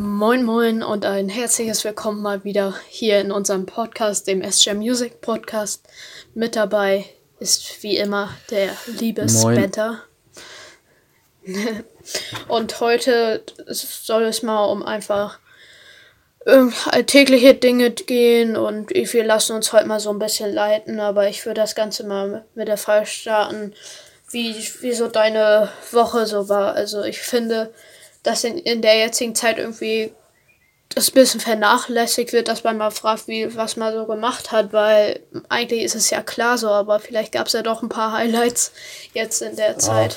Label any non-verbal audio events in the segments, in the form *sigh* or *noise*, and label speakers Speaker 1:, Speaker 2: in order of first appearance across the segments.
Speaker 1: Moin Moin und ein herzliches Willkommen mal wieder hier in unserem Podcast, dem SJ Music Podcast. Mit dabei ist wie immer der liebe
Speaker 2: Moin. *laughs*
Speaker 1: Und heute soll es mal um einfach ähm, alltägliche Dinge gehen und wir lassen uns heute mal so ein bisschen leiten, aber ich würde das Ganze mal mit der Frage starten, wie, wie so deine Woche so war. Also ich finde, dass in, in der jetzigen Zeit irgendwie das ein bisschen vernachlässigt wird, dass man mal fragt, wie, was man so gemacht hat, weil eigentlich ist es ja klar so, aber vielleicht gab es ja doch ein paar Highlights jetzt in der Zeit.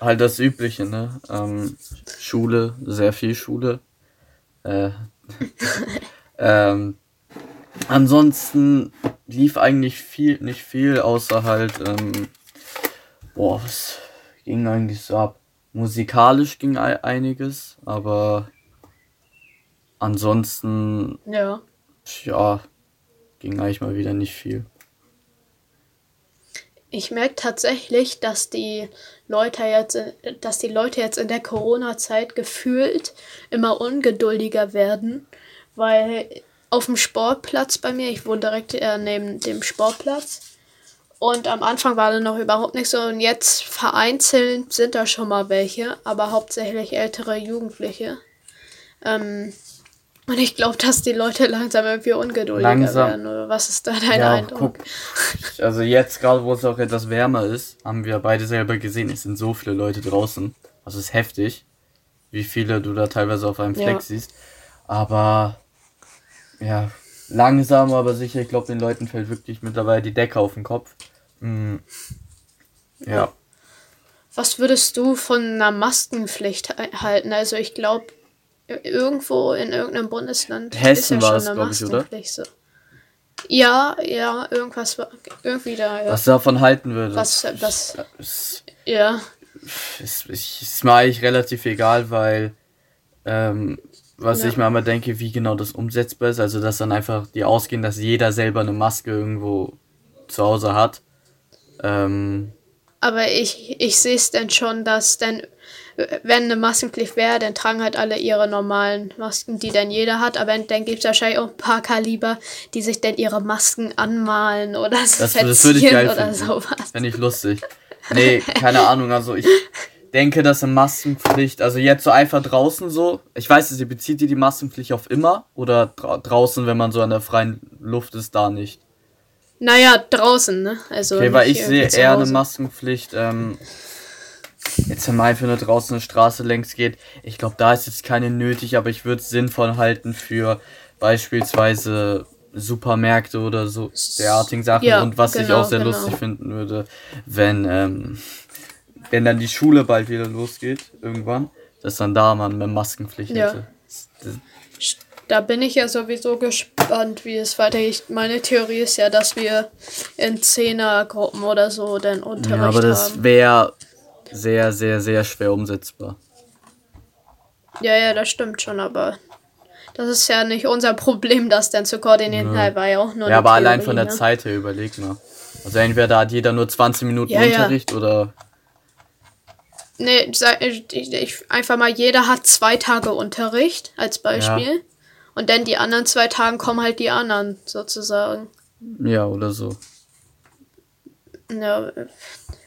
Speaker 2: Halt das Übliche, ne? Ähm, Schule, sehr viel Schule. Äh, *laughs* ähm, ansonsten lief eigentlich viel, nicht viel, außer halt, ähm, boah, was ging eigentlich so ab? Musikalisch ging ei- einiges, aber ansonsten,
Speaker 1: Ja.
Speaker 2: ja, ging eigentlich mal wieder nicht viel.
Speaker 1: Ich merke tatsächlich, dass die Leute jetzt, dass die Leute jetzt in der Corona-Zeit gefühlt immer ungeduldiger werden, weil auf dem Sportplatz bei mir, ich wohne direkt äh, neben dem Sportplatz, und am Anfang war da noch überhaupt nicht so und jetzt vereinzelt sind da schon mal welche, aber hauptsächlich ältere Jugendliche. Ähm, und ich glaube, dass die Leute langsam irgendwie ungeduldiger
Speaker 2: Langsam.
Speaker 1: werden. Oder was ist da dein
Speaker 2: Ja,
Speaker 1: Eindruck?
Speaker 2: guck. Also jetzt gerade, wo es auch etwas wärmer ist, haben wir beide selber gesehen, es sind so viele Leute draußen. Das ist heftig, wie viele du da teilweise auf einem Fleck
Speaker 1: Ja.
Speaker 2: siehst. Aber ja, langsam, aber sicher, ich glaube, den Leuten fällt wirklich mittlerweile die Decke auf den Kopf. Mm. Ja.
Speaker 1: Was würdest du von einer Maskenpflicht halten? Also ich glaube, irgendwo in irgendeinem Bundesland
Speaker 2: Hessen
Speaker 1: ist
Speaker 2: war
Speaker 1: ja
Speaker 2: es,
Speaker 1: schon eine
Speaker 2: ich, oder?
Speaker 1: Maskenpflicht. So. Ja, ja, irgendwas war irgendwie da, ja.
Speaker 2: Was du davon halten würdest?
Speaker 1: Was, was,
Speaker 2: Es
Speaker 1: ja,
Speaker 2: ist, ich- ist mir eigentlich relativ egal, weil ähm, was
Speaker 1: Ja.
Speaker 2: ich mir immer denke, wie genau das umsetzbar ist, also dass dann einfach die ausgehen, dass jeder selber eine Maske irgendwo zu Hause hat. Ähm,
Speaker 1: aber ich, ich sehe es denn schon, dass denn, wenn eine Maskenpflicht wäre, dann tragen halt alle ihre normalen Masken, die dann jeder hat, aber dann gibt es wahrscheinlich auch ein paar Kaliber, die sich dann ihre Masken anmalen oder so
Speaker 2: das das würde ich geil
Speaker 1: oder
Speaker 2: finden.
Speaker 1: sowas.
Speaker 2: Fände ich lustig. Nee, keine Ahnung, also ich denke, dass eine Maskenpflicht, also jetzt so einfach draußen so, ich weiß nicht, bezieht ihr die Maskenpflicht auf immer oder dra draußen, wenn man so an der freien Luft ist, da nicht?
Speaker 1: Naja, draußen, ne? Also
Speaker 2: Okay, weil ich sehe eher eine. Maskenpflicht, ähm, jetzt wenn man einfach nur draußen eine Straße längs geht. Ich glaube, da ist jetzt keine nötig, aber ich würde es sinnvoll halten für beispielsweise Supermärkte oder so derartigen Sachen.
Speaker 1: Ja,
Speaker 2: Und was ich
Speaker 1: genau,
Speaker 2: auch sehr
Speaker 1: genau.
Speaker 2: lustig finden würde, wenn, ähm, wenn dann die Schule bald wieder losgeht, irgendwann, dass dann da man eine Maskenpflicht
Speaker 1: Ja.
Speaker 2: hätte.
Speaker 1: Da bin ich ja sowieso gespannt, wie es weitergeht. Meine Theorie ist ja, dass wir in Zehnergruppen oder so den Unterricht
Speaker 2: Ja, aber das
Speaker 1: haben.
Speaker 2: wäre sehr, sehr, sehr schwer umsetzbar.
Speaker 1: Ja, ja, das stimmt schon, aber das ist ja nicht unser Problem, das dann zu koordinieren. Ja. war ja auch nur
Speaker 2: Ja, aber allein
Speaker 1: Theorie,
Speaker 2: von der
Speaker 1: ne?
Speaker 2: Zeit her, überleg mal. Also entweder hat jeder nur 20 Minuten
Speaker 1: Ja, ja.
Speaker 2: Unterricht oder.
Speaker 1: Nee, ich, ich, einfach mal, jeder hat zwei Tage Unterricht als Beispiel. Und dann die anderen zwei Tagen kommen halt die anderen sozusagen.
Speaker 2: Ja, oder so.
Speaker 1: Ja,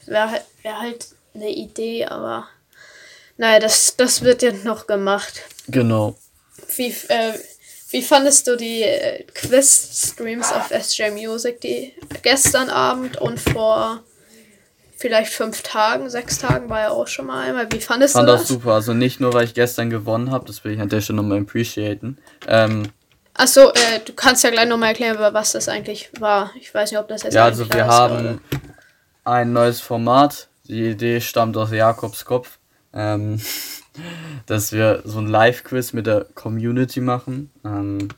Speaker 1: wäre halt, wär halt eine Idee, aber naja, das, das wird jetzt noch gemacht.
Speaker 2: Genau.
Speaker 1: Wie, äh, wie fandest du die äh, Quiz-Streams auf SJ Music, die gestern Abend und vor vielleicht fünf Tagen, sechs Tagen war ja auch schon mal einmal. Wie fandest
Speaker 2: Fand
Speaker 1: du
Speaker 2: das
Speaker 1: das?
Speaker 2: super. Also nicht nur, weil ich gestern gewonnen habe, das will ich an der Stelle nochmal appreciaten. Ähm,
Speaker 1: Achso, äh, du kannst ja gleich nochmal erklären, was das eigentlich war. Ich weiß nicht, ob das jetzt
Speaker 2: ja, also wir haben ein neues Format. Die Idee stammt aus Jakobs Kopf. Ähm, *laughs* dass wir so ein Live-Quiz mit der Community machen. Ähm,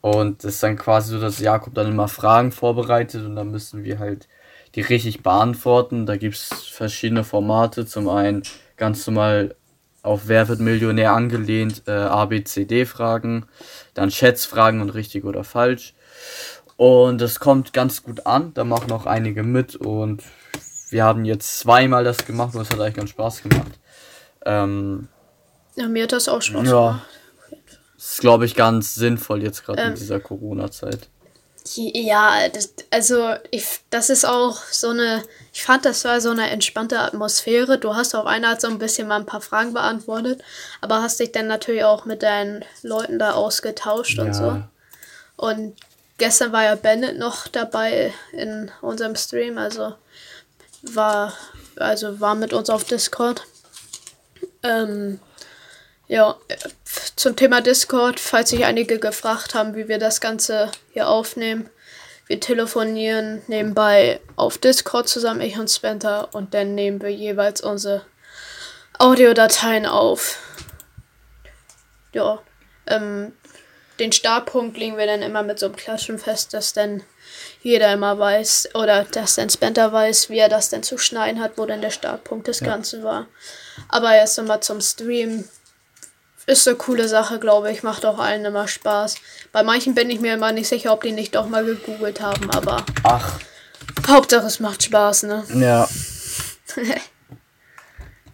Speaker 2: und das ist dann quasi so, dass Jakob dann immer Fragen vorbereitet und dann müssen wir halt die richtig beantworten. Da gibt es verschiedene Formate. Zum einen ganz normal auf Wer wird Millionär angelehnt, äh, ABCD-Fragen, dann Schätzfragen und richtig oder falsch. Und das kommt ganz gut an, da machen auch einige mit und wir haben jetzt zweimal das gemacht und es hat eigentlich ganz Spaß gemacht. Ähm,
Speaker 1: Ja, mir hat das auch Spaß
Speaker 2: ja,
Speaker 1: gemacht.
Speaker 2: Das ist, glaube ich, ganz sinnvoll jetzt gerade
Speaker 1: Ähm.
Speaker 2: in dieser Corona-Zeit.
Speaker 1: Ja, das, also ich, das ist auch so eine, ich fand, das war so eine entspannte Atmosphäre. Du hast auf einer Art so ein bisschen mal ein paar Fragen beantwortet, aber hast dich dann natürlich auch mit deinen Leuten da ausgetauscht und so. Und gestern war ja Bennett noch dabei in unserem Stream, also war, also war mit uns auf Discord. Ähm, ja, zum Thema Discord, falls sich einige gefragt haben, wie wir das Ganze hier aufnehmen. Wir telefonieren nebenbei auf Discord zusammen, ich und Spenter, und dann nehmen wir jeweils unsere Audiodateien auf. Ja, ähm, den Startpunkt legen wir dann immer mit so einem Klatschen fest, dass dann jeder immer weiß, oder dass dann Spenter weiß, wie er das denn zu schneiden hat, wo denn der Startpunkt des Ganzen war. Aber erst einmal zum Stream. Ist eine coole Sache, glaube ich. Macht auch allen immer Spaß. Bei manchen bin ich mir immer nicht sicher, ob die nicht doch mal gegoogelt haben, aber
Speaker 2: Ach,
Speaker 1: Hauptsache es macht Spaß, ne?
Speaker 2: ja. *laughs*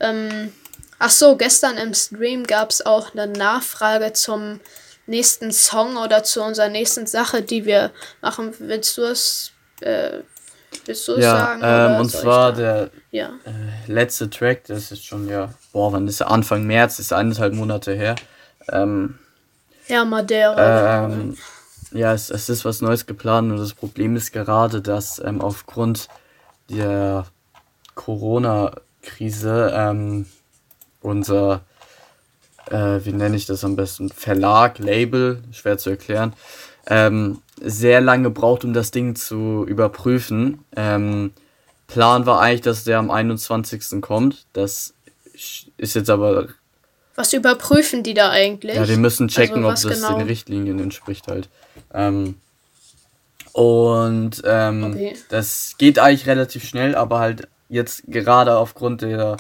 Speaker 1: Ähm, ach so, gestern im Stream gab es auch eine Nachfrage zum nächsten Song oder zu unserer nächsten Sache, die wir machen. Willst du es, äh, willst du
Speaker 2: Ja,
Speaker 1: sagen?
Speaker 2: ähm, und zwar der
Speaker 1: Ja.
Speaker 2: äh, letzte Track, das ist schon, ja, boah, wann ist er? Anfang März, ist eineinhalb Monate her. Ähm,
Speaker 1: Ja, Madeira.
Speaker 2: Ähm, ja, es, es ist was Neues geplant und das Problem ist gerade, dass ähm, aufgrund der Corona-Krise ähm, unser, äh, wie nenne ich das am besten, Verlag, Label, schwer zu erklären, ähm, sehr lange braucht, um das Ding zu überprüfen. Ähm, Plan war eigentlich, dass der am 21. kommt. Das ist jetzt aber
Speaker 1: Was überprüfen die da eigentlich?
Speaker 2: ja, die müssen checken,
Speaker 1: Also,
Speaker 2: ob das
Speaker 1: genau?
Speaker 2: den Richtlinien entspricht halt. Ähm, und ähm,
Speaker 1: Okay.
Speaker 2: das geht eigentlich relativ schnell, aber halt jetzt gerade aufgrund der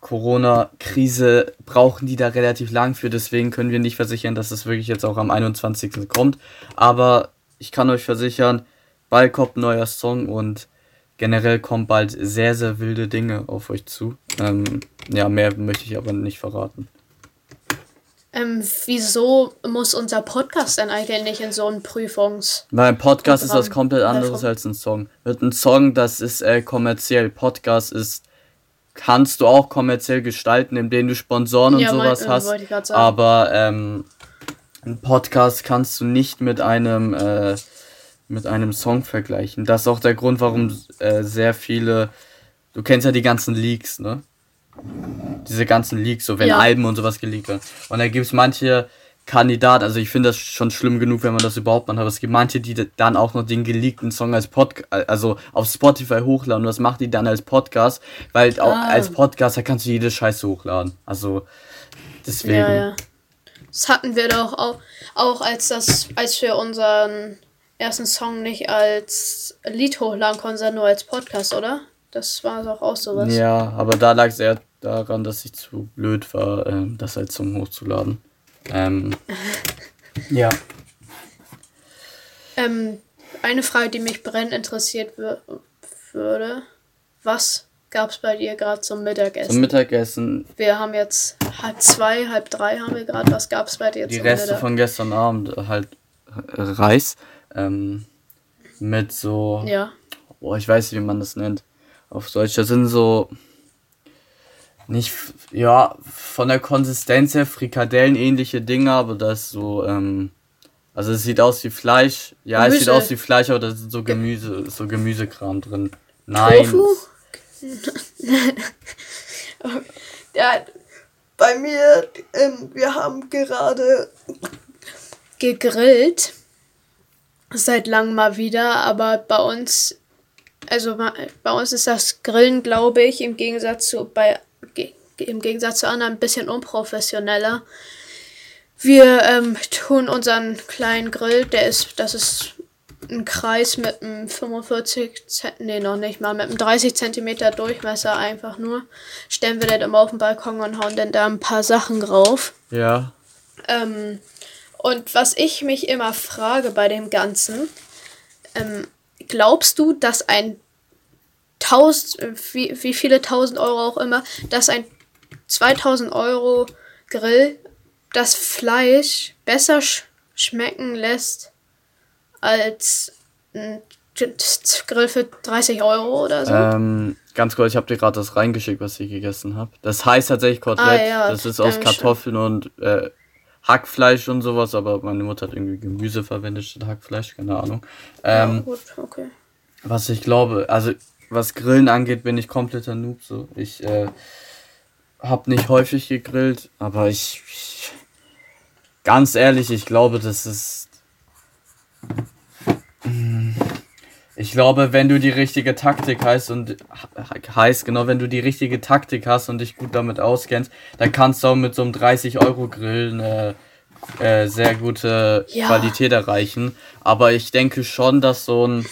Speaker 2: Corona-Krise brauchen die da relativ lang für. Deswegen können wir nicht versichern, dass es wirklich jetzt auch am 21. kommt. Aber ich kann euch versichern, bald kommt ein neuer Song und generell kommen bald sehr, sehr wilde Dinge auf euch zu. Ähm, ja, mehr möchte ich aber nicht verraten.
Speaker 1: Ähm, wieso muss unser Podcast denn eigentlich nicht in so einen Prüfungs...
Speaker 2: Weil ein Podcast ist was komplett anderes als ein Song. Wird ein Song, das ist äh, kommerziell. Podcast ist, kannst du auch kommerziell gestalten, indem du Sponsoren und
Speaker 1: Ja, mein-
Speaker 2: sowas
Speaker 1: äh,
Speaker 2: hast. Aber ähm, ein Podcast kannst du nicht mit einem äh, mit einem Song vergleichen. Das ist auch der Grund, warum äh, sehr viele. Du kennst ja die ganzen Leaks, ne? Diese ganzen Leaks, so wenn
Speaker 1: Ja.
Speaker 2: Alben und sowas geleakt werden. Und da gibt es manche Kandidaten, also ich finde das schon schlimm genug, wenn man das überhaupt macht, aber es gibt manche, die dann auch noch den geleakten Song als Podcast, also auf Spotify hochladen und das macht die dann als Podcast, weil auch
Speaker 1: Ah.
Speaker 2: als Podcaster kannst du jede Scheiße hochladen. Also deswegen.
Speaker 1: Ja, ja. Das hatten wir doch auch, auch als das, als wir unseren ersten Song nicht als Lied hochladen konnten, sondern nur als Podcast, oder? Das war doch auch sowas.
Speaker 2: Ja, aber da lag es eher daran, dass ich zu blöd war, ähm, das als Song hochzuladen. Ähm, ja.
Speaker 1: Ähm, eine Frage, die mich brennend interessiert wür würde. Was gab's bei dir gerade zum Mittagessen?
Speaker 2: Zum Mittagessen
Speaker 1: wir haben jetzt halb zwei, halb drei haben wir gerade. Was gab's bei dir
Speaker 2: die
Speaker 1: zum
Speaker 2: Reste
Speaker 1: Mittag?
Speaker 2: von gestern Abend halt äh, Reis ähm, mit so,
Speaker 1: Ja.
Speaker 2: boah, ich weiß nicht, wie man das nennt auf Deutsch. Das sind so nicht, ja, von der Konsistenz her Frikadellen ähnliche Dinge, aber das ist so, ähm, also es sieht aus wie Fleisch. Ja, es sieht
Speaker 1: Gemüse.
Speaker 2: aus wie Fleisch, aber da ist so Gemüse, so Gemüsekram drin. Nein.
Speaker 1: Tofu? *laughs* ja, bei mir, ähm, wir haben gerade gegrillt. Seit langem mal wieder, aber bei uns, also bei uns ist das Grillen, glaube ich, im Gegensatz zu bei im Gegensatz zu anderen ein bisschen unprofessioneller. Wir ähm, tun unseren kleinen Grill, der ist, das ist ein Kreis mit einem 45 Cent, nee, noch nicht mal, mit einem 30 Zentimeter Durchmesser einfach nur. Stellen wir das immer auf den Balkon und hauen dann da ein paar Sachen drauf.
Speaker 2: Ja.
Speaker 1: Ähm, und was ich mich immer frage bei dem Ganzen, ähm, glaubst du, dass ein 1000, äh, wie, wie viele tausend Euro auch immer, dass ein 2000 Euro Grill das Fleisch besser sch schmecken lässt als ein Grill für 30 Euro oder so?
Speaker 2: Ähm, ganz kurz, ich habe dir gerade das reingeschickt, was ich gegessen habe. Das heißt tatsächlich Kotelett. Ah, ja, das ist aus Kartoffeln und äh, Hackfleisch und sowas, aber meine Mutter hat irgendwie Gemüse verwendet statt Hackfleisch, keine Ahnung. Ähm, ja, gut, okay. Was ich glaube, also was Grillen angeht, bin ich kompletter Noob. So. Ich äh, habe nicht häufig gegrillt, aber ich, ich, ganz ehrlich, ich glaube, das ist ich glaube, wenn du die richtige Taktik hast und heißt genau, wenn du die richtige Taktik hast und dich gut damit auskennst, dann kannst du auch mit so einem 30 Euro Grill eine äh, sehr gute ja. Qualität erreichen. Aber ich denke schon, dass so ein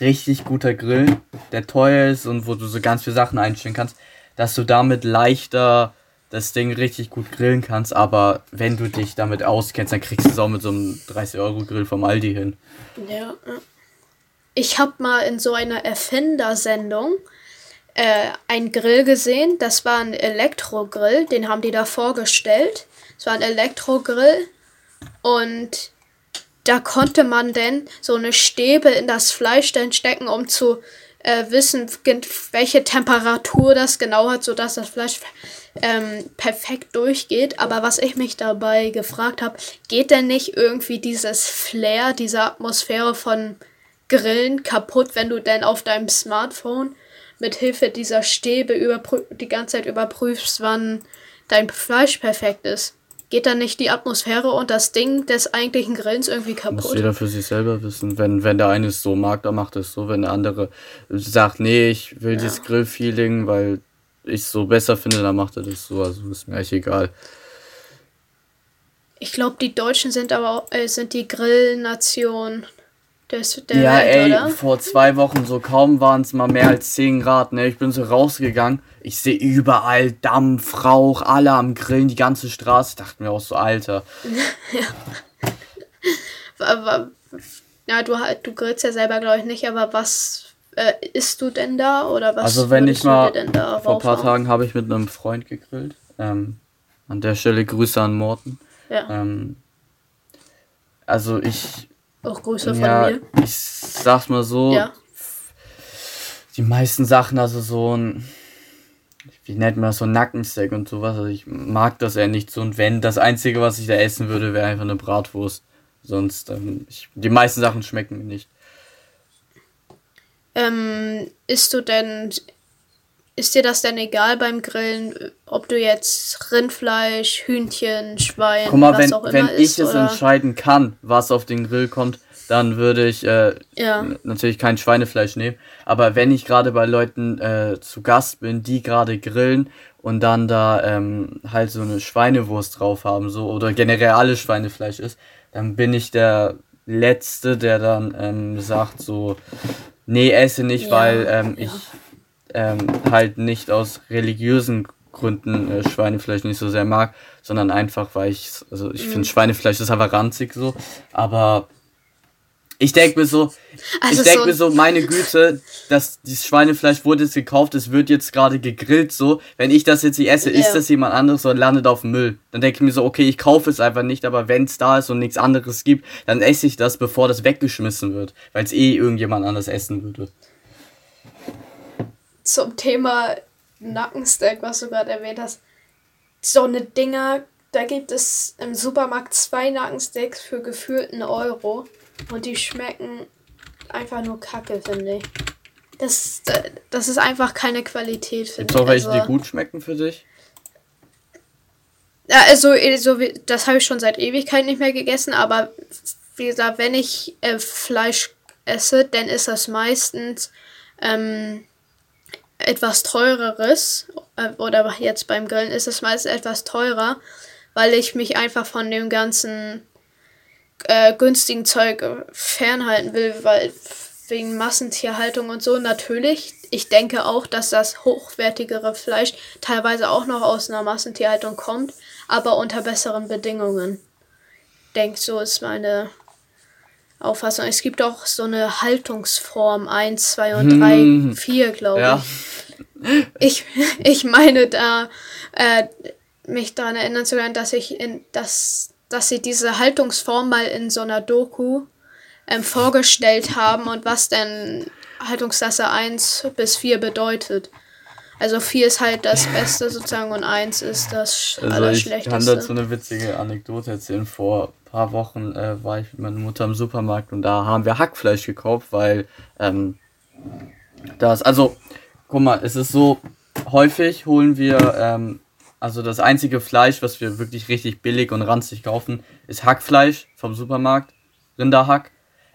Speaker 2: richtig guter Grill, der teuer ist und wo du so ganz viele Sachen einstellen kannst, dass du damit leichter das Ding richtig gut grillen kannst, aber wenn du dich damit auskennst, dann kriegst du es auch mit so einem 30-Euro-Grill vom Aldi hin.
Speaker 1: Ja, ich habe mal in so einer Erfinder-Sendung äh, einen Grill gesehen. Das war ein Elektrogrill, den haben die da vorgestellt. Es war ein Elektrogrill und da konnte man denn so eine Stäbe in das Fleisch dann stecken, um zu äh, wissen, welche Temperatur das genau hat, sodass das Fleisch ähm, perfekt durchgeht. Aber was ich mich dabei gefragt habe, geht denn nicht irgendwie dieses Flair, diese Atmosphäre von Grillen kaputt, wenn du denn auf deinem Smartphone mit Hilfe dieser Stäbe die ganze Zeit überprüfst, wann dein Fleisch perfekt ist. Geht dann nicht die Atmosphäre und das Ding des eigentlichen Grillens irgendwie kaputt?
Speaker 2: Muss jeder für sich selber wissen. Wenn, wenn der eine es so mag, dann macht es so. Wenn der andere sagt, nee, ich will ja. dieses Grillfeeling, weil ich es so besser finde, dann macht er das so. Also ist mir echt egal.
Speaker 1: Ich glaube, die Deutschen sind aber auch, äh, sind die Grillnation.
Speaker 2: Das, der ja, Welt, ey, oder? vor zwei Wochen so kaum waren es mal mehr als 10 Grad, ne? Ich bin so rausgegangen. Ich sehe überall Dampf, Rauch, alle am Grillen, die ganze Straße. Ich dachte mir auch so, Alter. *laughs*
Speaker 1: ja. ja, du, du grillst ja selber, glaube ich, nicht, aber was äh, isst du denn da? Oder was
Speaker 2: also wenn ich mal, vor ein paar Tagen habe ich mit einem Freund gegrillt. Ähm, an der Stelle Grüße an Morten. Ja. Ähm, also ich auch Grüße ja, von mir. Ich sag's mal so. Ja. Die meisten Sachen, also so ein. Wie nennt man das, so ein Nackensteak und sowas. Also ich mag das eher nicht so. Und wenn, das Einzige, was ich da essen würde, wäre einfach eine Bratwurst. Sonst, ähm, ich, die meisten Sachen schmecken mir nicht.
Speaker 1: Ähm, isst du denn ist dir das denn egal beim Grillen, ob du jetzt Rindfleisch, Hühnchen, Schwein, Guck mal, was
Speaker 2: wenn, auch immer wenn ich es entscheiden kann, was auf den Grill kommt, dann würde ich äh, ja. natürlich kein Schweinefleisch nehmen. Aber wenn ich gerade bei Leuten äh, zu Gast bin, die gerade grillen und dann da ähm, halt so eine Schweinewurst drauf haben, so oder generell alles Schweinefleisch ist, dann bin ich der Letzte, der dann ähm, sagt so, nee, esse nicht, ja. weil ähm, ja. ich ähm, halt nicht aus religiösen Gründen äh, Schweinefleisch nicht so sehr mag, sondern einfach, weil ich, also ich mhm. finde Schweinefleisch ist einfach ranzig so, aber ich denke mir so, also ich denke so mir so, meine Güte, dass dieses Schweinefleisch wurde jetzt gekauft, es wird jetzt gerade gegrillt so. Wenn ich das jetzt nicht esse, ja. isst das jemand anderes und landet auf dem Müll. Dann denke ich mir so, okay, ich kaufe es einfach nicht, aber wenn es da ist und nichts anderes gibt, dann esse ich das, bevor das weggeschmissen wird, weil es eh irgendjemand anders essen würde
Speaker 1: zum Thema Nackensteak, was du gerade erwähnt hast. So eine Dinger, da gibt es im Supermarkt zwei Nackensteaks für gefühlten Euro. Und die schmecken einfach nur kacke, finde ich. Das, das ist einfach keine Qualität,
Speaker 2: finde ich. Gibt auch welche, also, die gut schmecken für dich?
Speaker 1: Ja, also, also das habe ich schon seit Ewigkeit nicht mehr gegessen, aber wie gesagt, wenn ich äh, Fleisch esse, dann ist das meistens ähm, etwas teureres äh, oder jetzt beim Grillen ist es meist etwas teurer, weil ich mich einfach von dem ganzen äh, günstigen Zeug fernhalten will, weil wegen Massentierhaltung und so natürlich. Ich denke auch, dass das hochwertigere Fleisch teilweise auch noch aus einer Massentierhaltung kommt, aber unter besseren Bedingungen. Denk, so ist meine Auffassung. Es gibt auch so eine Haltungsform 1, 2 und 3, hm. 4, glaube ja. Ich. ich. Meine, da äh, mich daran erinnern zu können, dass ich in dass, dass sie diese Haltungsform mal in so einer Doku ähm, vorgestellt haben und was denn Haltungsklasse 1 bis 4 bedeutet. Also 4 ist halt das Beste sozusagen und 1 ist das
Speaker 2: also Ich kann dazu eine witzige Anekdote erzählen. Vor ein paar Wochen äh, war ich mit meiner Mutter im Supermarkt und da haben wir Hackfleisch gekauft, weil ähm, das, also, guck mal, es ist so, häufig holen wir, ähm, also das einzige Fleisch, was wir wirklich richtig billig und ranzig kaufen, ist Hackfleisch vom Supermarkt, Rinderhack.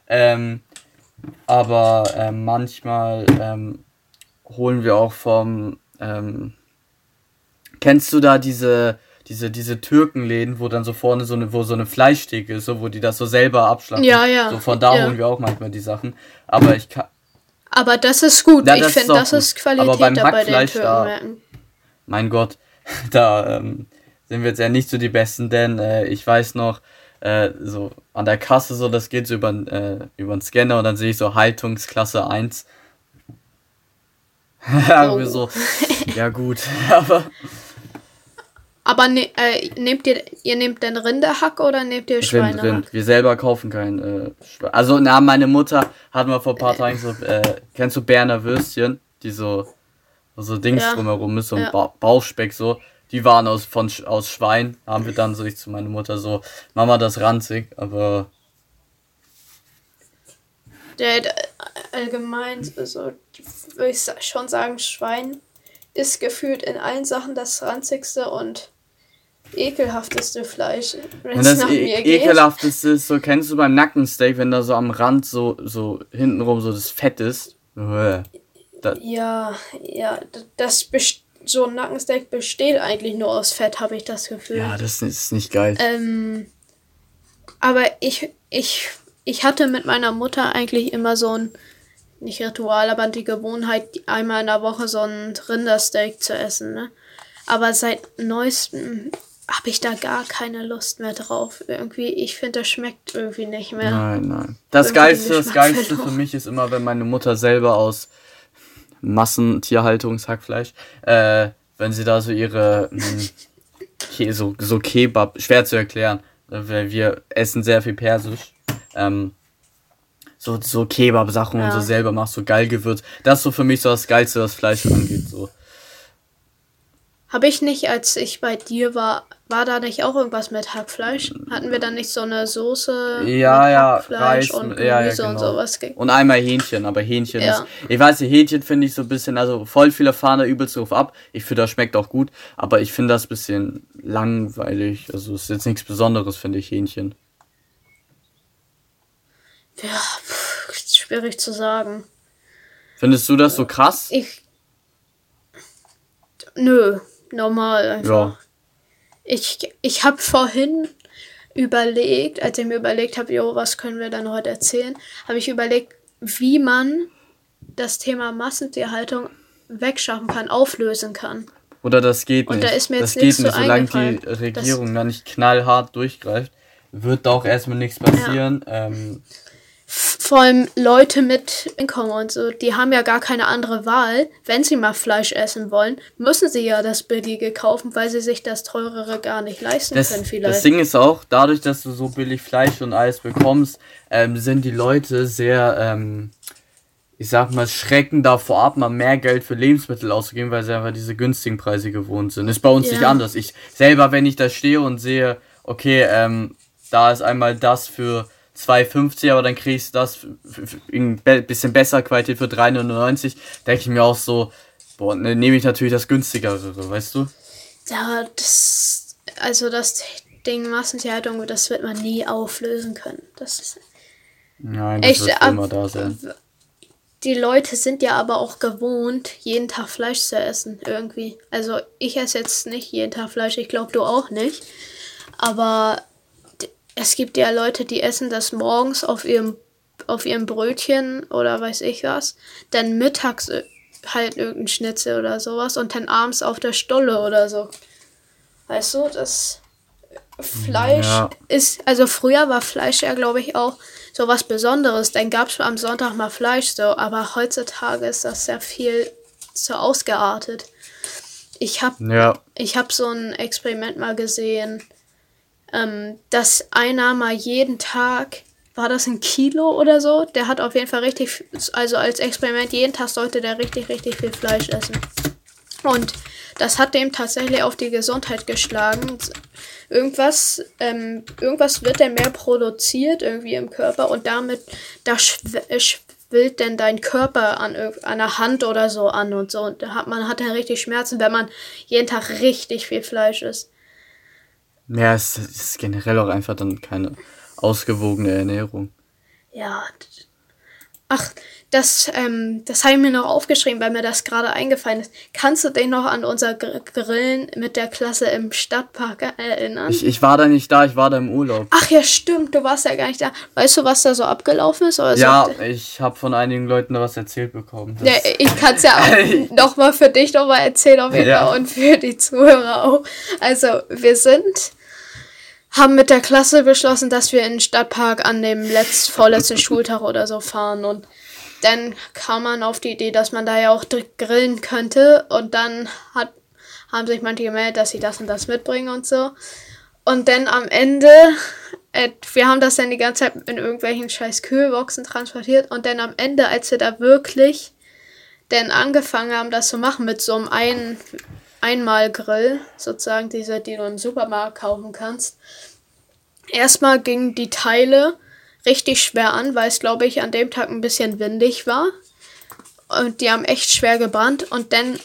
Speaker 2: Ähm, aber ähm, manchmal ähm, holen wir auch vom. Ähm, kennst du da diese diese diese Türkenläden, wo dann so vorne so eine wo so eine Fleischtheke ist, so wo die das so selber abschlachten? Ja, ja. So von da ja. holen wir auch manchmal die Sachen. Aber ich kann.
Speaker 1: Aber das ist gut. Ja, ich finde, das ist Qualität aber beim Hackfleisch
Speaker 2: den da, Mein Gott, *laughs* da ähm, sind wir jetzt ja nicht so die Besten, denn äh, ich weiß noch, äh, so an der Kasse so, das geht so über, äh, über den Scanner und dann sehe ich so Haltungsklasse 1 *laughs* oh. so, *laughs* ja gut, aber.
Speaker 1: Aber ne, äh, nehmt ihr, ihr nehmt denn Rinderhack oder nehmt ihr Schweinehack? Rind, Rind.
Speaker 2: Wir selber kaufen kein äh, Also, na, meine Mutter hat mal vor ein paar Tagen so, äh, kennst du Berner Würstchen? Die so, so Dings ja. drumherum ist, so ein ja. ba Bauchspeck so. Die waren aus, von, aus Schwein. Haben wir dann so, ich zu meiner Mutter so, Mama, das ranzig, aber
Speaker 1: der, der allgemein, also würde ich schon sagen, Schwein ist gefühlt in allen Sachen das ranzigste und ekelhafteste Fleisch. Wenn
Speaker 2: das nach e ekelhafteste ist, so kennst du beim Nackensteak, wenn da so am Rand so, so hintenrum so das Fett ist.
Speaker 1: Das ja, ja, das so ein Nackensteak besteht eigentlich nur aus Fett, habe ich das Gefühl.
Speaker 2: Ja, das ist nicht geil.
Speaker 1: Ähm, aber ich, ich ich hatte mit meiner Mutter eigentlich immer so ein, nicht Ritual, aber die Gewohnheit, einmal in der Woche so ein Rindersteak zu essen. Ne? Aber seit neuestem habe ich da gar keine Lust mehr drauf. Irgendwie, ich finde, das schmeckt irgendwie nicht mehr.
Speaker 2: Nein, nein. Das Geilste, das Geilste für mich ist immer, wenn meine Mutter selber aus Massentierhaltungshackfleisch, äh, wenn sie da so ihre, mh, hm, so, so Kebab, schwer zu erklären, weil wir essen sehr viel Persisch ähm, so, so Kebab-Sachen ja. und so selber machst, so geil gewürzt. Das ist so für mich so das Geilste, was Fleisch angeht. So.
Speaker 1: Habe ich nicht, als ich bei dir war, war da nicht auch irgendwas mit Hackfleisch? Hatten wir da nicht so eine Soße ja, mit ja, Hackfleisch
Speaker 2: Reis, und Gemüse ja, ja, genau. und sowas? Und einmal Hähnchen, aber Hähnchen ja. ist. Ich weiß nicht, Hähnchen finde ich so ein bisschen, also voll viele fahren da übelst drauf ab. Ich finde, das schmeckt auch gut, aber ich finde das ein bisschen langweilig. Also ist jetzt nichts Besonderes, finde ich, Hähnchen.
Speaker 1: Ja, pff, schwierig zu sagen.
Speaker 2: Findest du das so krass?
Speaker 1: Ich. Nö, normal einfach. Ja. Ich, ich habe vorhin überlegt, als ich mir überlegt habe, jo, was können wir dann heute erzählen, habe ich überlegt, wie man das Thema Massentierhaltung wegschaffen kann, auflösen kann.
Speaker 2: Oder das geht nicht. Und da ist mir jetzt das geht nicht, so solange die Regierung da nicht knallhart durchgreift, wird da auch erstmal nichts passieren. Ja. Ähm,
Speaker 1: vor allem Leute mit Einkommen und so, die haben ja gar keine andere Wahl. Wenn sie mal Fleisch essen wollen, müssen sie ja das Billige kaufen, weil sie sich das Teurere gar nicht leisten
Speaker 2: das,
Speaker 1: können
Speaker 2: vielleicht. Das Ding ist auch, dadurch, dass du so billig Fleisch und Eis bekommst, ähm, sind die Leute sehr, ähm, ich sag mal, schrecken davor ab, mal mehr Geld für Lebensmittel auszugeben, weil sie einfach diese günstigen Preise gewohnt sind. Ist bei uns ja. nicht anders. Ich selber, wenn ich da stehe und sehe, okay, ähm, da ist einmal das für 2,50, aber dann kriegst du das in bisschen besser Qualität für 3,99. Denke ich mir auch so, boah, ne, nehme ich natürlich das günstigere, weißt du?
Speaker 1: Ja, das, also das Ding Massentierhaltung, das wird man nie auflösen können. Das ist. Nein, das echt, wird immer da sein. Die Leute sind ja aber auch gewohnt, jeden Tag Fleisch zu essen, irgendwie. Also ich esse jetzt nicht jeden Tag Fleisch, ich glaube du auch nicht. Aber es gibt ja Leute, die essen das morgens auf ihrem, auf ihrem Brötchen oder weiß ich was. Dann mittags halt irgendein Schnitzel oder sowas und dann abends auf der Stolle oder so. Weißt du, das Fleisch ja. ist, also früher war Fleisch ja, glaube ich, auch so was Besonderes. Dann gab es am Sonntag mal Fleisch so, aber heutzutage ist das sehr viel zu ausgeartet. Ich habe
Speaker 2: Ja.
Speaker 1: ich hab so ein Experiment mal gesehen, ähm, dass einer mal jeden Tag, war das ein Kilo oder so? Der hat auf jeden Fall richtig, also als Experiment, jeden Tag sollte der richtig, richtig viel Fleisch essen. Und das hat dem tatsächlich auf die Gesundheit geschlagen. Irgendwas, ähm, irgendwas wird dann mehr produziert irgendwie im Körper und damit, da äh, schwillt denn dein Körper an einer Hand oder so an und so. Und hat, man hat dann richtig Schmerzen, wenn man jeden Tag richtig viel Fleisch isst.
Speaker 2: Ja, es ist generell auch einfach dann keine ausgewogene Ernährung.
Speaker 1: Ja. Ach, das, ähm, das habe ich mir noch aufgeschrieben, weil mir das gerade eingefallen ist. Kannst du dich noch an unser Gr- Grillen mit der Klasse im Stadtpark erinnern?
Speaker 2: Ich, ich war da nicht da, ich war da im Urlaub.
Speaker 1: Ach ja, stimmt, du warst ja gar nicht da. Weißt du, was da so abgelaufen ist? Oder
Speaker 2: Ja,
Speaker 1: so?
Speaker 2: ich habe von einigen Leuten was erzählt bekommen.
Speaker 1: Ja ich kann es ja *laughs* auch nochmal für dich nochmal erzählen auf jeden
Speaker 2: Ja.
Speaker 1: Fall und für die Zuhörer auch. Also, wir sind, haben mit der Klasse beschlossen, dass wir in den Stadtpark an dem letzt, vorletzten Schultag oder so fahren. Und dann kam man auf die Idee, dass man da ja auch grillen könnte. Und dann hat, haben sich manche gemeldet, dass sie das und das mitbringen und so. Und dann am Ende, äh, wir haben das dann die ganze Zeit in irgendwelchen scheiß Kühlboxen transportiert. Und dann am Ende, als wir da wirklich dann angefangen haben, das zu machen mit so einem ein Einmalgrill, sozusagen diese, die du im Supermarkt kaufen kannst. Erstmal gingen die Teile richtig schwer an, weil es, glaube ich, an dem Tag ein bisschen windig war. Und die haben echt schwer gebrannt. Und dann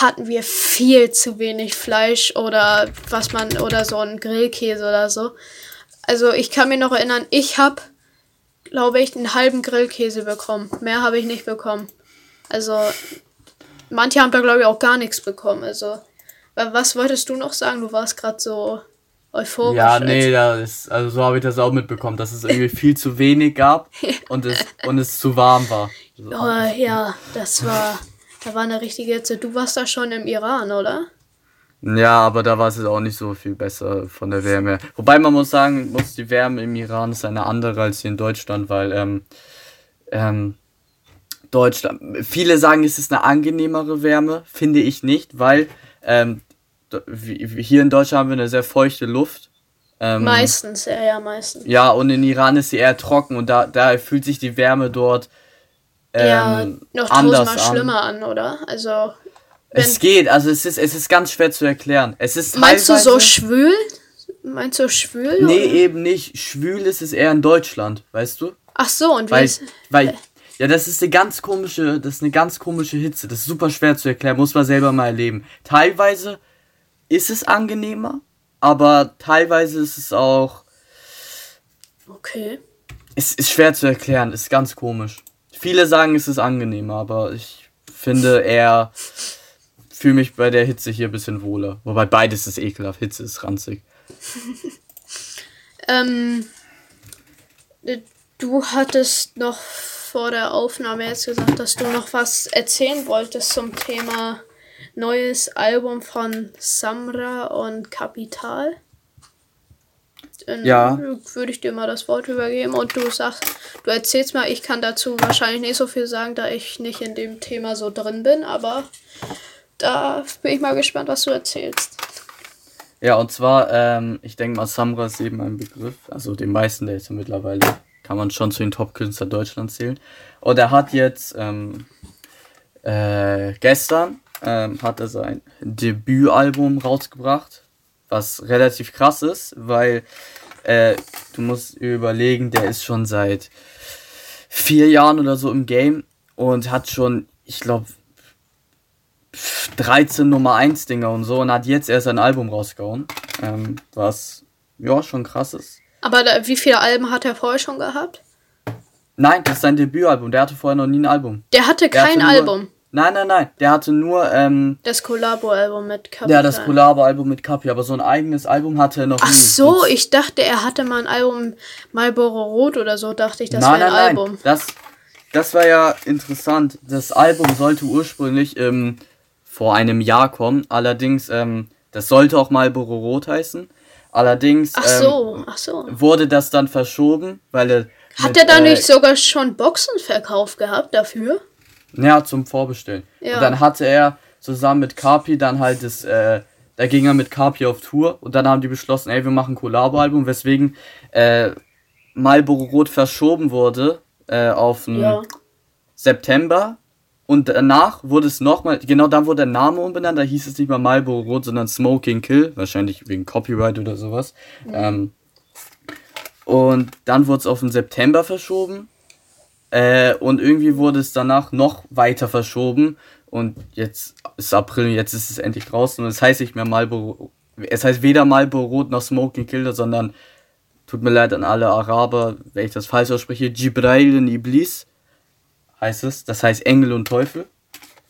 Speaker 1: hatten wir viel zu wenig Fleisch oder was man, oder so ein Grillkäse oder so. Also ich kann mir noch erinnern, ich habe, glaube ich, einen halben Grillkäse bekommen. Mehr habe ich nicht bekommen. Also manche haben da, glaube ich, auch gar nichts bekommen. Also wa- was wolltest du noch sagen? Du warst gerade so euphorisch.
Speaker 2: Ja, nee, da ist, also so habe ich das auch mitbekommen, dass es irgendwie viel zu wenig gab *laughs* und es, und es zu warm war. So.
Speaker 1: Oh, ja, das war, da war eine richtige Hitze. Du warst da schon im Iran, oder?
Speaker 2: Ja, aber da war es jetzt auch nicht so viel besser von der Wärme. Wobei man muss sagen, muss die Wärme im Iran ist eine andere als hier in Deutschland, weil ähm, ähm, Deutschland, viele sagen, es ist eine angenehmere Wärme, finde ich nicht, weil ähm, hier in Deutschland haben wir eine sehr feuchte Luft. Ähm,
Speaker 1: Meistens, ja, ja, meistens.
Speaker 2: Ja, und in Iran ist sie eher trocken und da, da fühlt sich die Wärme dort
Speaker 1: ja,
Speaker 2: ähm,
Speaker 1: noch
Speaker 2: anders an.
Speaker 1: schlimmer an, oder? Also,
Speaker 2: Es geht, also es ist, es ist ganz schwer zu erklären. Es ist
Speaker 1: meinst du so schwül? Meinst du schwül?
Speaker 2: Nee,
Speaker 1: oder?
Speaker 2: eben nicht. Schwül ist es eher in Deutschland, weißt du?
Speaker 1: Ach so, und wie
Speaker 2: Weil, weil, ja, das ist eine ganz komische, das ist eine ganz komische Hitze. Das ist super schwer zu erklären, muss man selber mal erleben. Teilweise ist es angenehmer, aber teilweise ist es auch,
Speaker 1: Okay.
Speaker 2: es ist schwer zu erklären, ist ganz komisch. Viele sagen, es ist angenehmer, aber ich finde eher, fühle mich bei der Hitze hier ein bisschen wohler. Wobei beides ist ekelhaft, Hitze ist ranzig. *laughs*
Speaker 1: Ähm, äh, du hattest noch vor der Aufnahme jetzt gesagt, dass du noch was erzählen wolltest zum Thema neues Album von Samra und Kapital. Dann
Speaker 2: Ja.
Speaker 1: würde ich dir mal das Wort übergeben und du sagst, du erzählst mal, ich kann dazu wahrscheinlich nicht so viel sagen, da ich nicht in dem Thema so drin bin, aber da bin ich mal gespannt, was du erzählst.
Speaker 2: Ja, und zwar, ähm, ich denke mal, Samra ist eben ein Begriff. Also den meisten, der ist ja mittlerweile, kann man schon zu den Top-Künstlern Deutschlands zählen. Und er hat jetzt, ähm, äh, gestern, ähm, hat er sein Debütalbum rausgebracht, was relativ krass ist, weil, äh, du musst überlegen, der ist schon seit vier Jahren oder so im Game und hat schon, ich glaube, 13 Nummer 1 Dinger und so und hat jetzt erst ein Album rausgehauen. Ähm, was ja schon krass ist.
Speaker 1: Aber da, wie viele Alben hat er vorher schon gehabt?
Speaker 2: Nein, das ist sein Debütalbum. Der hatte vorher noch nie ein Album.
Speaker 1: Der hatte
Speaker 2: Der hatte
Speaker 1: kein
Speaker 2: nur-
Speaker 1: Album.
Speaker 2: Nein, nein, nein. Der hatte nur, ähm,
Speaker 1: Das Collabo-Album mit Capital.
Speaker 2: ja, das Collabo-Album mit Kapi, aber so ein eigenes Album hatte er noch
Speaker 1: Ach
Speaker 2: nie.
Speaker 1: so,
Speaker 2: Das-
Speaker 1: ich dachte, er hatte mal ein Album Marlboro Rot oder so, dachte ich, das
Speaker 2: nein,
Speaker 1: wäre ein
Speaker 2: nein,
Speaker 1: Album.
Speaker 2: nein. Das, das war ja interessant. Das Album sollte ursprünglich ähm, vor einem Jahr kommen. Allerdings, ähm, das sollte auch Marlboro Rot heißen. Allerdings
Speaker 1: Ach
Speaker 2: ähm,
Speaker 1: so, ach so.
Speaker 2: wurde das dann verschoben, weil er.
Speaker 1: Hat
Speaker 2: mit,
Speaker 1: er da
Speaker 2: äh,
Speaker 1: nicht sogar schon Boxen verkauft gehabt dafür?
Speaker 2: Ja, zum Vorbestellen.
Speaker 1: Ja.
Speaker 2: Und dann hatte er zusammen mit Carpi dann halt das, äh, da ging er mit Carpi auf Tour und dann haben die beschlossen, ey, wir machen ein Collabo-Album, weswegen äh, Marlboro Rot verschoben wurde äh, auf den ja. September und danach wurde es nochmal, genau dann wurde der Name umbenannt, da hieß es nicht mehr Marlboro Rot, sondern Smoking Kill, wahrscheinlich wegen Copyright oder sowas. Ja. Ähm, und dann wurde es auf den September verschoben. Äh, und irgendwie wurde es danach noch weiter verschoben. Und jetzt ist April, jetzt ist es endlich draußen. Und es heißt nicht mehr Marlboro, es heißt weder Marlboro Rot noch Smoking Kill, sondern, tut mir leid an alle Araber, wenn ich das falsch ausspreche, Jibrail Iblis heißt es. Das heißt Engel und Teufel.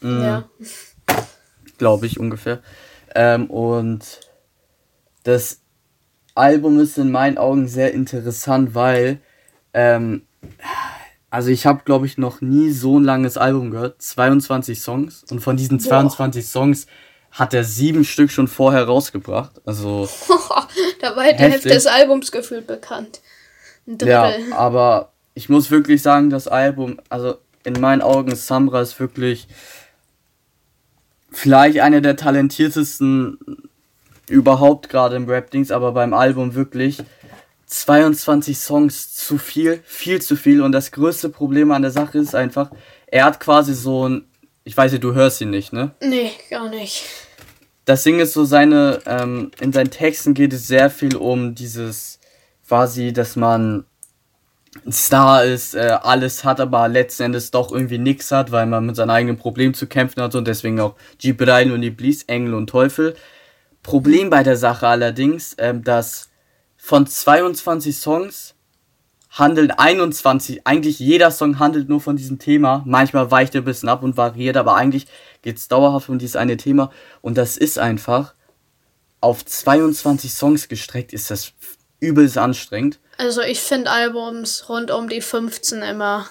Speaker 2: Mhm. Ja. Glaube ich ungefähr. Ähm, und das Album ist in meinen Augen sehr interessant, weil, ähm, also ich habe, glaube ich, noch nie so ein langes Album gehört. 22 Songs. Und von diesen 22 Boah. Songs hat er sieben Stück schon vorher rausgebracht. Also. *laughs*
Speaker 1: da war halt die Hälfte des Albums gefühlt bekannt.
Speaker 2: Ja, aber ich muss wirklich sagen, das Album, also in meinen Augen, Samra ist wirklich vielleicht einer der talentiertesten überhaupt gerade im Rap-Dings, aber beim Album wirklich 22 Songs zu viel, viel zu viel. Und das größte Problem an der Sache ist einfach, er hat quasi so ein, ich weiß nicht, du hörst ihn nicht, ne?
Speaker 1: Nee, gar nicht.
Speaker 2: Das Ding ist so, seine, ähm, in seinen Texten geht es sehr viel um dieses, quasi, dass man Star ist, äh, alles hat, aber letzten Endes doch irgendwie nichts hat, weil man mit seinen eigenen Problemen zu kämpfen hat und deswegen auch Jibrail und Iblis, Engel und Teufel. Problem bei der Sache allerdings, ähm, dass von 22 Songs handeln 21, eigentlich jeder Song handelt nur von diesem Thema. Manchmal weicht er ein bisschen ab und variiert, aber eigentlich geht es dauerhaft um dieses eine Thema. Und das ist einfach, auf 22 Songs gestreckt, ist das übelst anstrengend.
Speaker 1: Also ich finde Albums rund um die 15 immer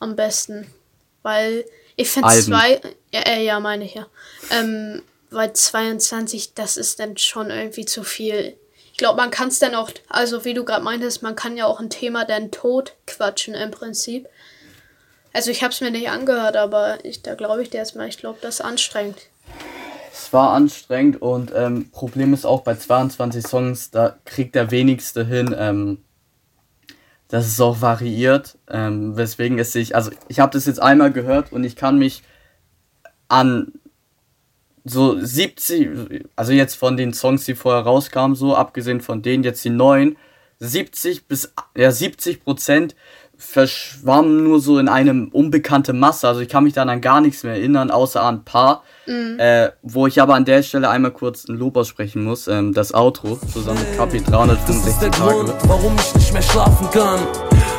Speaker 1: am besten. Weil ich finde zwei, ja, äh, ja, meine ich ja. Ähm, weil 22, das ist dann schon irgendwie zu viel. Ich glaube, man kann es dann auch, also wie du gerade meintest, man kann ja auch ein Thema dann tot quatschen im Prinzip. Also ich habe es mir nicht angehört, aber ich, da glaube ich dir erstmal, ich glaube, das ist anstrengend.
Speaker 2: Es war anstrengend und ähm, Problem ist auch bei 22 Songs, da kriegt der wenigste hin, ähm, dass es auch variiert, ähm, weswegen es sich, also ich habe das jetzt einmal gehört und ich kann mich an so 70, also jetzt von den Songs, die vorher rauskamen, so abgesehen von denen jetzt die neuen, 70 bis ja 70 Prozent verschwammen nur so in eine unbekannte Masse. Also ich kann mich dann an gar nichts mehr erinnern, außer an ein paar. Mhm. Äh, wo ich aber an der Stelle einmal kurz ein Lob aussprechen muss. Ähm, das Outro zusammen mit Kapi 365 das ist der Tage. Grund, warum ich nicht mehr schlafen kann.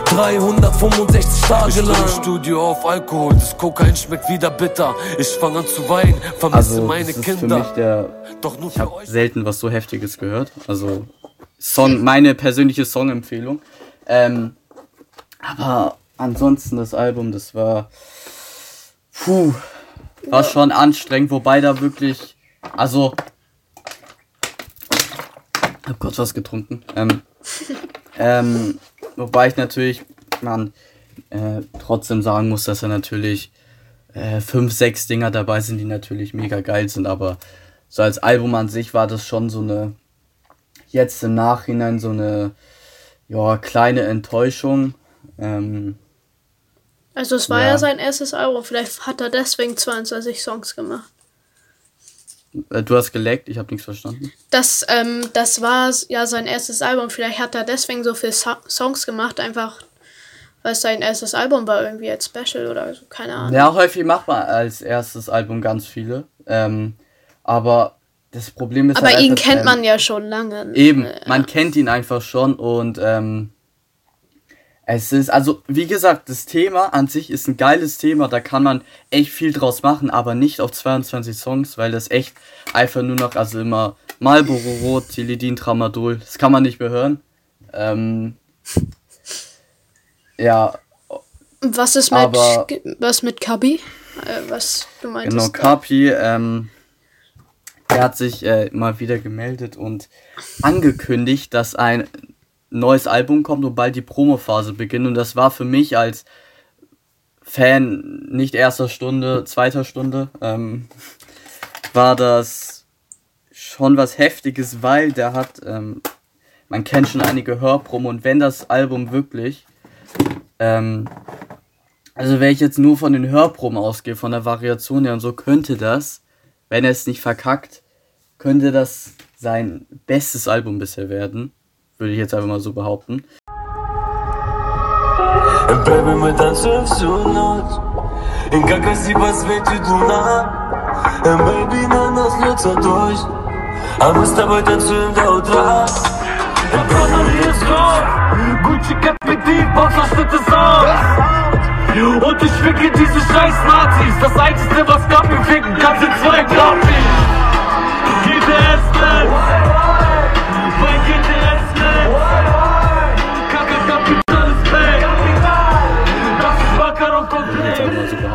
Speaker 2: 365 Tage lang. Studio auf Alkohol, das Kokain schmeckt wieder bitter. Ich fange an zu weinen, vermisse also, meine das ist Kinder. Für mich der, Doch nur ich habe selten was so Heftiges gehört. Also Song, meine persönliche Songempfehlung. Ähm, aber ansonsten das Album, das war. Puh. War schon anstrengend, wobei da wirklich. Also. Hab kurz was getrunken. Ähm, *laughs* ähm, wobei ich natürlich, man, äh, trotzdem sagen muss, dass er natürlich äh, fünf, sechs Dinger dabei sind, die natürlich mega geil sind, aber so als Album an sich war das schon so eine, jetzt im Nachhinein so eine, ja, kleine Enttäuschung, ähm,
Speaker 1: also es war ja. ja. sein erstes Album, vielleicht hat er deswegen 22 Songs gemacht.
Speaker 2: Äh, du hast geleckt, ich habe nichts verstanden.
Speaker 1: Das, ähm, das war ja sein erstes Album, vielleicht hat er deswegen so viele so Songs gemacht, einfach weil sein erstes Album war, irgendwie als Special oder so, keine Ahnung.
Speaker 2: Ja, häufig macht man als erstes Album ganz viele. Ähm, aber das Problem ist.
Speaker 1: Aber halt ihn kennt man ja schon lange.
Speaker 2: Eben, ja. man kennt ihn einfach schon und ähm, es ist, also wie gesagt, das Thema an sich ist ein geiles Thema, da kann man echt viel draus machen, aber nicht auf 22 Songs, weil das echt einfach nur noch, also immer Marlboro Rot, Tilidin, Tramadol, das kann man nicht mehr hören. Ähm, ja.
Speaker 1: Was ist mit, aber, was mit Kabi? Äh, was du
Speaker 2: meinst? Genau, Kapi, ähm, er hat sich äh, mal wieder gemeldet und angekündigt, dass ein neues Album kommt und bald die Promophase beginnt. Und das war für mich als Fan nicht erster Stunde, zweiter Stunde. Ähm, *laughs* war das schon was Heftiges, weil der hat, ähm, man kennt schon einige Hörproben und wenn das Album wirklich, ähm, also wenn ich jetzt nur von den Hörproben ausgehe, von der Variation her und so, könnte das, wenn er es nicht verkackt, könnte das sein bestes Album bisher werden Würde ich jetzt einfach mal so behaupten. Baby, мы танцуем всю ночь И как красиво светит луна Baby, на нас льется дождь А мы с тобой танцуем до утра Brother, hier ist Gold Gucci Capiti, Boxerschnitte Sound Und ich ficke diese scheiß Nazis Das einzige, was gab mir ficken kann, sind zwei Grafis Geht der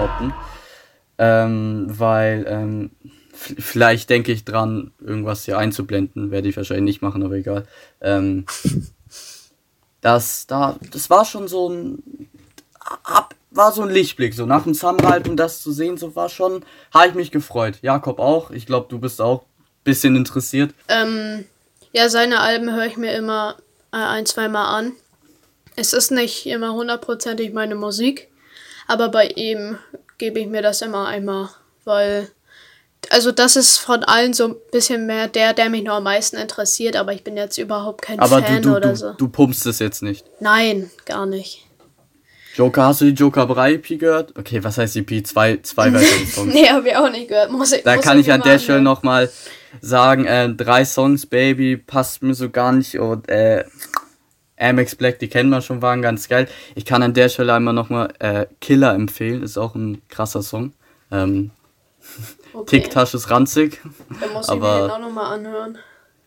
Speaker 2: behaupten ähm, weil ähm, vielleicht denke ich dran, irgendwas hier einzublenden. Werde ich wahrscheinlich nicht machen, aber egal. Ähm, das, da, das war schon so ein. Ab, war so ein Lichtblick, so nach dem Summer-Album das zu sehen, so war schon, habe ich mich gefreut. Jakob auch, ich glaube, du bist auch ein bisschen interessiert.
Speaker 1: Ähm, ja, seine Alben höre ich mir immer äh, ein, zweimal an. Es ist nicht immer hundertprozentig meine Musik, aber bei ihm gebe ich mir das immer einmal, weil also das ist von allen so ein bisschen mehr der, der mich noch am meisten interessiert, aber ich bin jetzt überhaupt kein
Speaker 2: aber
Speaker 1: Fan
Speaker 2: du, du,
Speaker 1: oder
Speaker 2: du,
Speaker 1: so.
Speaker 2: Du pumpst es jetzt nicht.
Speaker 1: Nein, gar nicht.
Speaker 2: Joker, hast du die Joker 3 EP gehört? Okay, was heißt EP? Zwei, zwei weitere *laughs* Songs.
Speaker 1: nee, hab ich auch nicht gehört. Muss ich,
Speaker 2: da
Speaker 1: muss
Speaker 2: kann ich an der. Stelle nochmal sagen, äh, drei Songs, Baby, passt mir so gar nicht und äh, Amex Black, die kennen wir schon, waren ganz geil. Ich kann an der Stelle einmal nochmal äh, Killer empfehlen, ist auch ein krasser Song. Ähm,
Speaker 1: Okay.
Speaker 2: Ticktasch ist ranzig.
Speaker 1: Dann muss ich
Speaker 2: aber
Speaker 1: mir den auch nochmal anhören.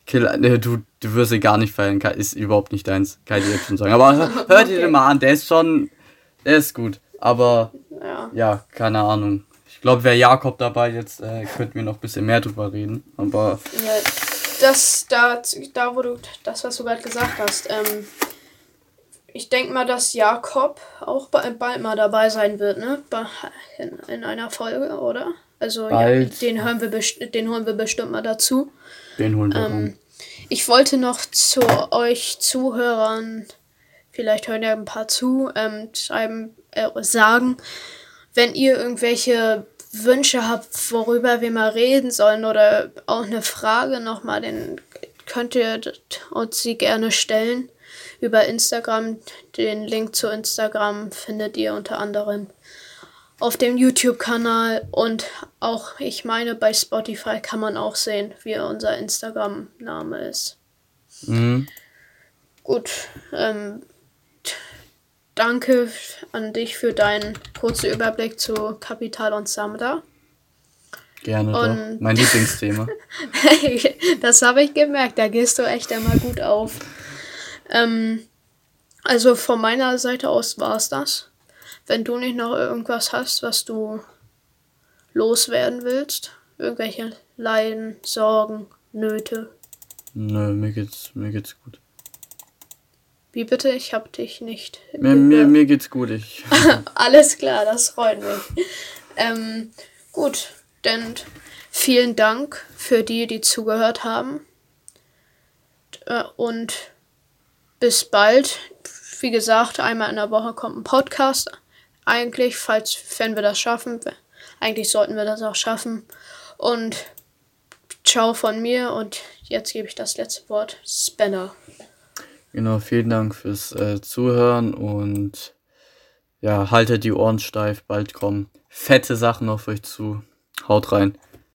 Speaker 2: Killer, ne, du, du wirst ihn gar nicht feiern, ist überhaupt nicht deins, kann ich dir jetzt schon sagen. Aber hör, hör dir
Speaker 1: Okay.
Speaker 2: den mal an, der ist schon, der ist gut. Aber
Speaker 1: Ja.
Speaker 2: ja, keine Ahnung. Ich glaube, wäre Jakob dabei, jetzt äh, könnten wir noch ein bisschen mehr drüber reden. Aber
Speaker 1: ja das, da, da, wo du, das, was du gerade gesagt hast, ähm, ich denke mal, dass Jakob auch ba- bald mal dabei sein wird, ne? In, in einer Folge, oder? Also, ja, den, hören wir den holen wir bestimmt mal dazu.
Speaker 2: den holen wir
Speaker 1: Ähm. Ich wollte noch zu euch Zuhörern, vielleicht hören ja ein paar zu, ähm, schreiben, äh, sagen, wenn ihr irgendwelche Wünsche habt, worüber wir mal reden sollen oder auch eine Frage nochmal, dann könnt ihr uns sie gerne stellen über Instagram. Den Link zu Instagram findet ihr unter anderem auf dem YouTube-Kanal und auch, ich meine, bei Spotify kann man auch sehen, wie unser Instagram-Name ist.
Speaker 2: Mhm.
Speaker 1: Gut, ähm, danke an dich für deinen kurzen Überblick zu Kapital und Samda.
Speaker 2: Gerne
Speaker 1: und-
Speaker 2: doch. Mein Lieblingsthema. *laughs*
Speaker 1: das habe ich gemerkt, da gehst du echt einmal gut auf. Ähm, also von meiner Seite aus war es das. Wenn du nicht noch irgendwas hast, was du loswerden willst, irgendwelche Leiden, Sorgen, Nöte.
Speaker 2: Nö, mir geht's, mir geht's gut.
Speaker 1: Wie bitte? Ich hab dich nicht.
Speaker 2: Mir, mir, mir geht's gut. Ich, *laughs*
Speaker 1: Alles klar, das freut mich. ähm, gut, dann vielen Dank für die, die zugehört haben. Äh, Und bis bald. Wie gesagt, einmal in der Woche kommt ein Podcast. Eigentlich, falls, wenn wir das schaffen. Eigentlich sollten wir das auch schaffen. Und ciao von mir. Und jetzt gebe ich das letzte Wort. Spanner.
Speaker 2: Genau, vielen Dank fürs äh, Zuhören und ja, haltet die Ohren steif. Bald kommen fette Sachen auf euch zu. Haut rein.